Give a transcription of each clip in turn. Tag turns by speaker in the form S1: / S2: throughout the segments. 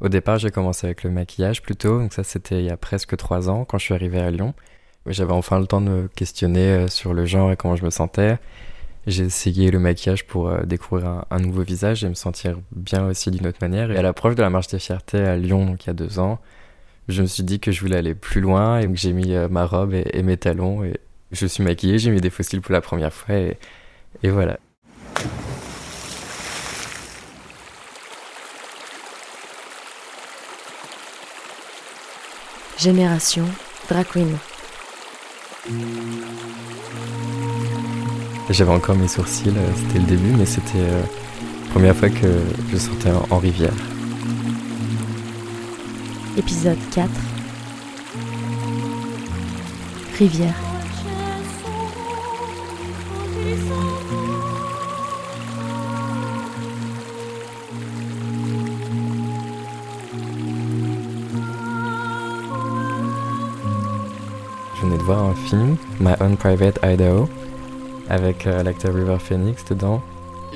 S1: Au départ, j'ai commencé avec le maquillage plutôt, donc ça c'était il y a presque trois ans quand je suis arrivé à Lyon. J'avais enfin le temps de me questionner euh, sur le genre et comment je me sentais. J'ai essayé le maquillage pour euh, découvrir un, nouveau visage et me sentir bien aussi d'une autre manière. Et à l'approche de la marche des fiertés à Lyon, donc il y a deux ans, je me suis dit que je voulais aller plus loin et que j'ai mis euh, ma robe et, mes talons et je suis maquillée, j'ai mis des fossiles pour la première fois et, et voilà.
S2: Génération Drag
S1: J'avais encore mes sourcils, euh, c'était le début, mais c'était euh, la première fois que je sortais en rivière.
S2: Épisode 4 Rivière.
S1: Venais de voir un film, My Own Private Idaho, avec euh, l'acteur River Phoenix dedans.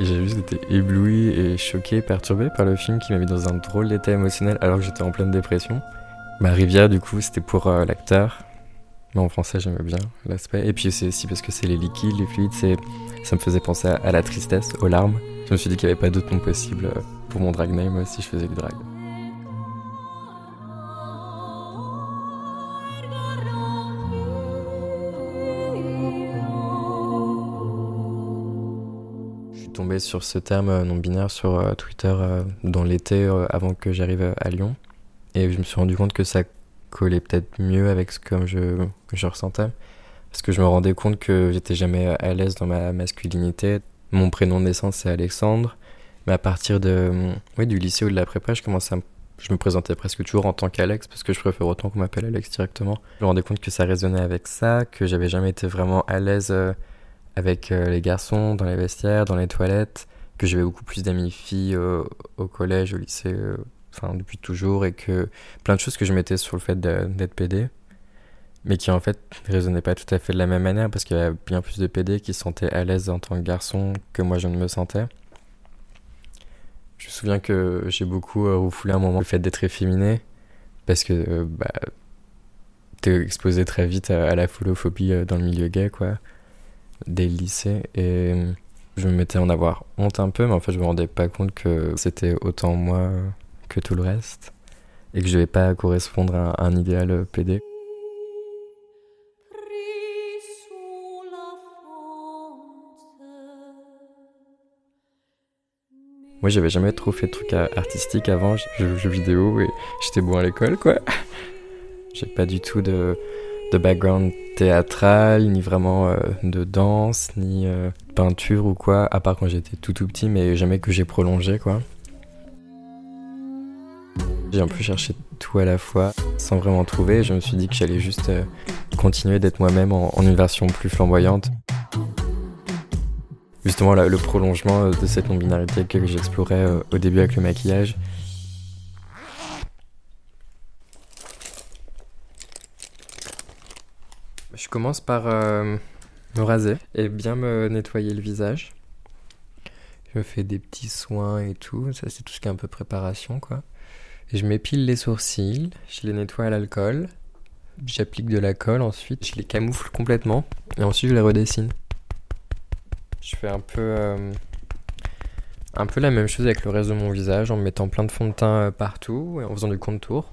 S1: J'ai juste été ébloui et choqué, perturbé par le film qui m'a mis dans un drôle d'état émotionnel alors que j'étais en pleine dépression. Ma rivière, du coup, c'était pour euh, l'acteur. Mais en français, j'aimais bien l'aspect. Et puis c'est aussi parce que c'est les liquides, les fluides, c'est... ça me faisait penser à, la tristesse, aux larmes. Je me suis dit qu'il n'y avait pas d'autre nom possible euh, pour mon drag name si je faisais du drag. Sur ce terme euh, non binaire sur euh, Twitter euh, dans l'été avant que j'arrive à Lyon. Et je me suis rendu compte que ça collait peut-être mieux avec ce que je, ressentais. Parce que je me rendais compte que j'étais jamais à l'aise dans ma masculinité. Mon prénom de naissance c'est Alexandre. Mais à partir de, oui, du lycée ou de la prépa, je commençais à je me présentais presque toujours en tant qu'Alex parce que je préfère autant qu'on m'appelle Alex directement. Je me rendais compte que ça résonnait avec ça, que j'avais jamais été vraiment à l'aise avec euh, les garçons dans les vestiaires, dans les toilettes, que j'avais beaucoup plus d'amis filles au collège, au lycée, euh, enfin depuis toujours, et que plein de choses que je mettais sur le fait d'être PD, mais qui en fait résonnaient pas tout à fait de la même manière, parce qu'il y avait bien plus de PD qui se sentaient à l'aise en tant que garçon que moi je ne me sentais. Je me souviens que j'ai beaucoup euh, refoulé un moment le fait d'être efféminé, parce que bah, t'es exposé très vite à, à la foulophobie dans le milieu gay, quoi des lycées et je me mettais en avoir honte un peu, mais en fait je me rendais pas compte que c'était autant moi que tout le reste et que je vais pas correspondre à un idéal PD. Moi j'avais jamais trop fait de trucs artistiques avant, je jouais aux jeux vidéo et j'étais bon à l'école quoi. J'ai pas du tout de de background théâtral, ni vraiment euh, de danse, ni euh, peinture ou quoi, à part quand j'étais tout tout petit, mais jamais que j'ai prolongé quoi. J'ai un peu cherché tout à la fois sans vraiment trouver. Je me suis dit que j'allais juste euh, continuer d'être moi-même en, une version plus flamboyante. Justement, le prolongement de cette non-binarité que j'explorais au début avec le maquillage, Je commence par euh, me raser et bien me nettoyer le visage. Je me fais des petits soins et tout. Ça, c'est tout ce qui est un peu préparation, quoi. Et je m'épile les sourcils, je les nettoie à l'alcool. J'applique de la colle ensuite, je les camoufle complètement et ensuite je les redessine. Je fais un peu, euh, un peu la même chose avec le reste de mon visage en mettant plein de fond de teint euh, partout et en faisant du contour.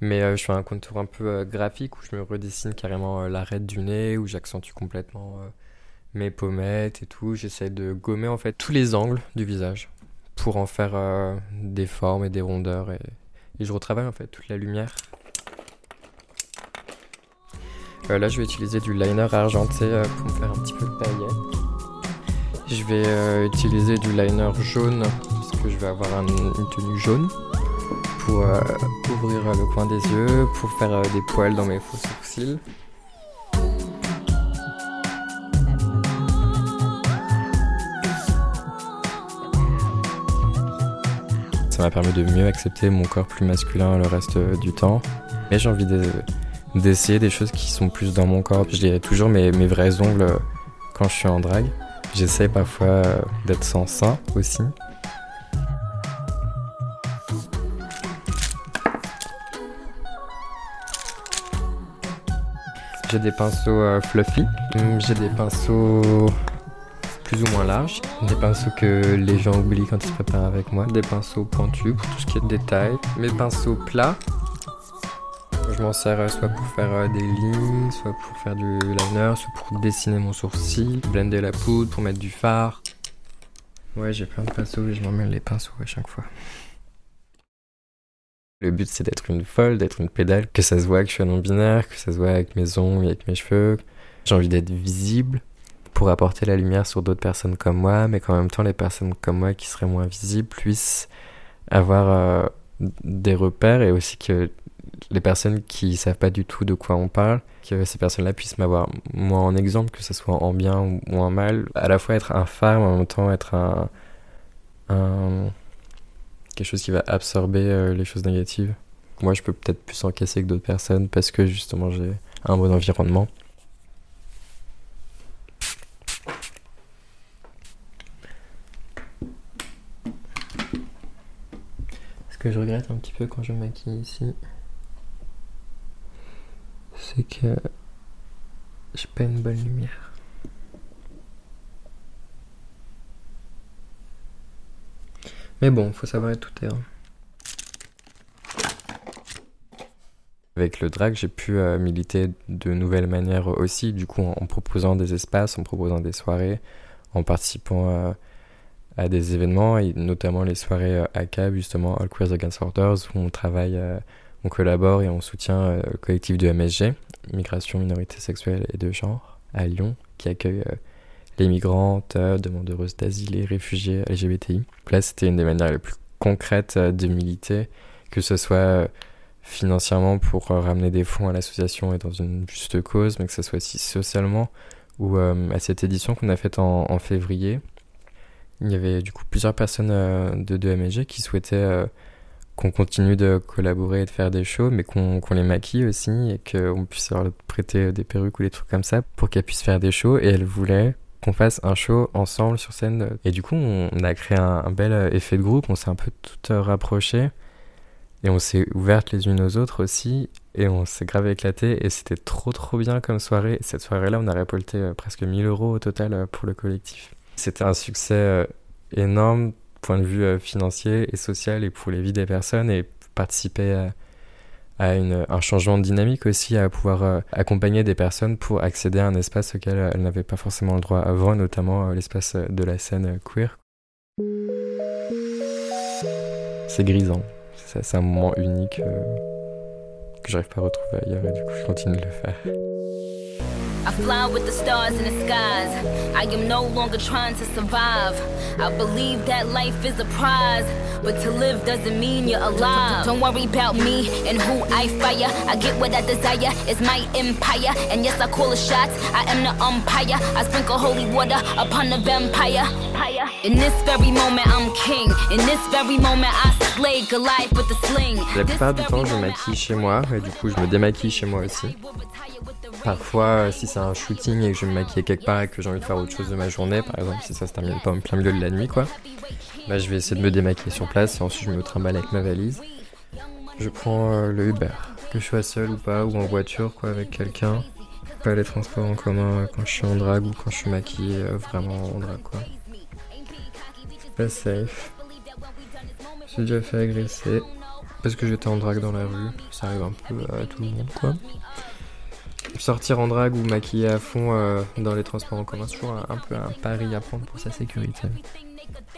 S1: Mais euh, je fais un contour un peu euh, graphique où je me redessine carrément euh, l'arête du nez, où j'accentue complètement mes pommettes et tout. J'essaie de gommer en fait tous les angles du visage pour en faire des formes et des rondeurs. Et, je retravaille en fait toute la lumière. là, je vais utiliser du liner argenté pour me faire un petit peu de paillettes. Je vais utiliser du liner jaune parce que je vais avoir une tenue jaune pour euh, ouvrir le coin des yeux, pour faire euh, des poils dans mes faux sourcils. Ça m'a permis de mieux accepter mon corps plus masculin le reste du temps. Mais j'ai envie d'essayer des choses qui sont plus dans mon corps. Je dirais toujours mes, vrais ongles quand je suis en drague. J'essaie parfois d'être sans ça aussi. J'ai des pinceaux euh, fluffy, Hum, j'ai des pinceaux plus ou moins larges, des pinceaux que les gens oublient quand ils se préparent avec moi, des pinceaux pointus pour tout ce qui est de détails, mes pinceaux plats. Je m'en sers euh, soit pour faire euh, des lignes, soit pour faire du liner, soit pour dessiner mon sourcil, blender la poudre, pour mettre du fard. Ouais, j'ai plein de pinceaux et je m'emmène les pinceaux à chaque fois. Le but c'est d'être une folle, d'être une pédale, que ça se voit que je suis un non-binaire, que ça se voit avec mes ongles, avec mes cheveux. J'ai envie d'être visible pour apporter la lumière sur d'autres personnes comme moi, mais qu'en même temps les personnes comme moi qui seraient moins visibles puissent avoir euh, des repères et aussi que les personnes qui savent pas du tout de quoi on parle, que ces personnes-là puissent m'avoir moi en exemple, que ce soit en bien ou en mal, à la fois être un phare, mais en même temps être un, un quelque chose qui va absorber euh, les choses négatives. Moi, je peux peut-être plus encaisser que d'autres personnes parce que justement j'ai un bon environnement. Ce que je regrette un petit peu quand je maquille ici, c'est que j'ai pas une bonne lumière. Mais bon, faut savoir être tout terrain. Avec le drag, j'ai pu euh, militer de nouvelles manières aussi, du coup en, proposant des espaces, en proposant des soirées, en participant euh, à des événements, et notamment les soirées euh, ACAB, justement All Queers Against Orders, où on travaille, euh, on collabore et on soutient le collectif de MSG, Migration, Minorité Sexuelle et de Genre, à Lyon, qui accueille les migrantes, euh, demandeuses d'asile et réfugiés LGBTI. Là, c'était une des manières les plus concrètes euh, de militer, que ce soit euh, financièrement pour ramener des fonds à l'association et dans une juste cause, mais que ce soit aussi socialement, ou à cette édition qu'on a faite en, février, il y avait du coup plusieurs personnes de, de MSG qui souhaitaient qu'on continue de collaborer et de faire des shows, mais qu'on les maquille aussi et qu'on puisse leur prêter des perruques ou des trucs comme ça pour qu'elles puissent faire des shows. Et elles voulaient qu'on fasse un show ensemble sur scène. Et du coup, on, a créé un, bel euh, effet de groupe, on s'est un peu toutes euh, rapprochées et on s'est ouvertes les unes aux autres aussi et on s'est grave éclaté et c'était trop trop bien comme soirée. Et cette soirée-là, on a récolté euh, presque 1000 euros au total pour le collectif. C'était un succès énorme, point de vue financier et social et pour les vies des personnes et participer à, à un changement de dynamique aussi, à pouvoir euh, accompagner des personnes pour accéder à un espace auquel euh, elles n'avaient pas forcément le droit avant, notamment euh, l'espace de la scène queer. C'est grisant, c'est un moment unique que j'arrive pas à retrouver ailleurs et du coup je continue de le faire.
S3: I fly with the stars in the skies. I am no longer trying to survive. I believe that life is a prize, but to live doesn't mean you're alive. Don't worry about me and who I fire. I get what I desire, it's my empire. And yes, I call the shots, I am the umpire. I sprinkle holy water upon the vampire. In this very moment, I'm king. In this very moment, I slay Goliath with the sling.
S1: La plupart du temps je maquille chez moi et du coup je me démaquille chez moi aussi. Parfois, si c'est un shooting et que je vais me maquiller quelque part et que j'ai envie de faire autre chose de ma journée, par exemple, si ça se termine pas en plein milieu de la nuit, quoi, bah, je vais essayer de me démaquiller sur place et ensuite je me trimballe avec ma valise. Je prends euh, le Uber, que je sois seul ou pas, ou en voiture, quoi, avec quelqu'un. Pas les transports en commun euh, quand je suis en drague ou quand je suis maquillé euh, vraiment en drague, quoi. Pas safe. J'ai déjà fait agresser parce que j'étais en drague dans la rue. Ça arrive un peu à tout le monde, quoi. Sortir en drague ou maquiller à fond euh, dans les transports en commun, c'est toujours un, peu un pari à prendre pour sa sécurité.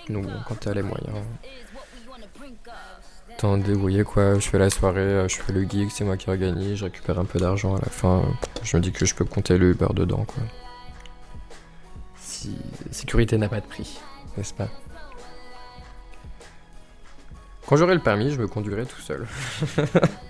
S1: Donc quand t'as les moyens, t'en débrouiller quoi. Je fais la soirée, euh, je fais le gig, c'est moi qui organise, je récupère un peu d'argent à la fin. Je me dis que je peux compter le Uber dedans, quoi. Si sécurité n'a pas de prix, n'est-ce pas? Quand j'aurai le permis, je me conduirai tout seul.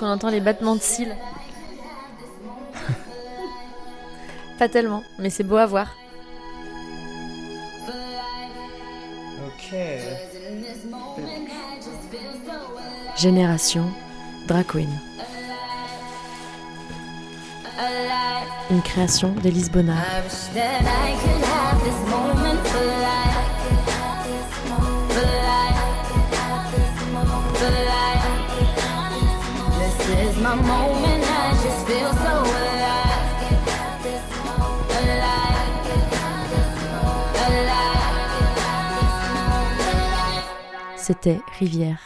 S2: qu'on entend les battements de cils. Pas tellement, mais c'est beau à voir.
S1: Ok.
S3: Génération Drag Queen. Une création d'Elise Bonnard. C'était Rivière.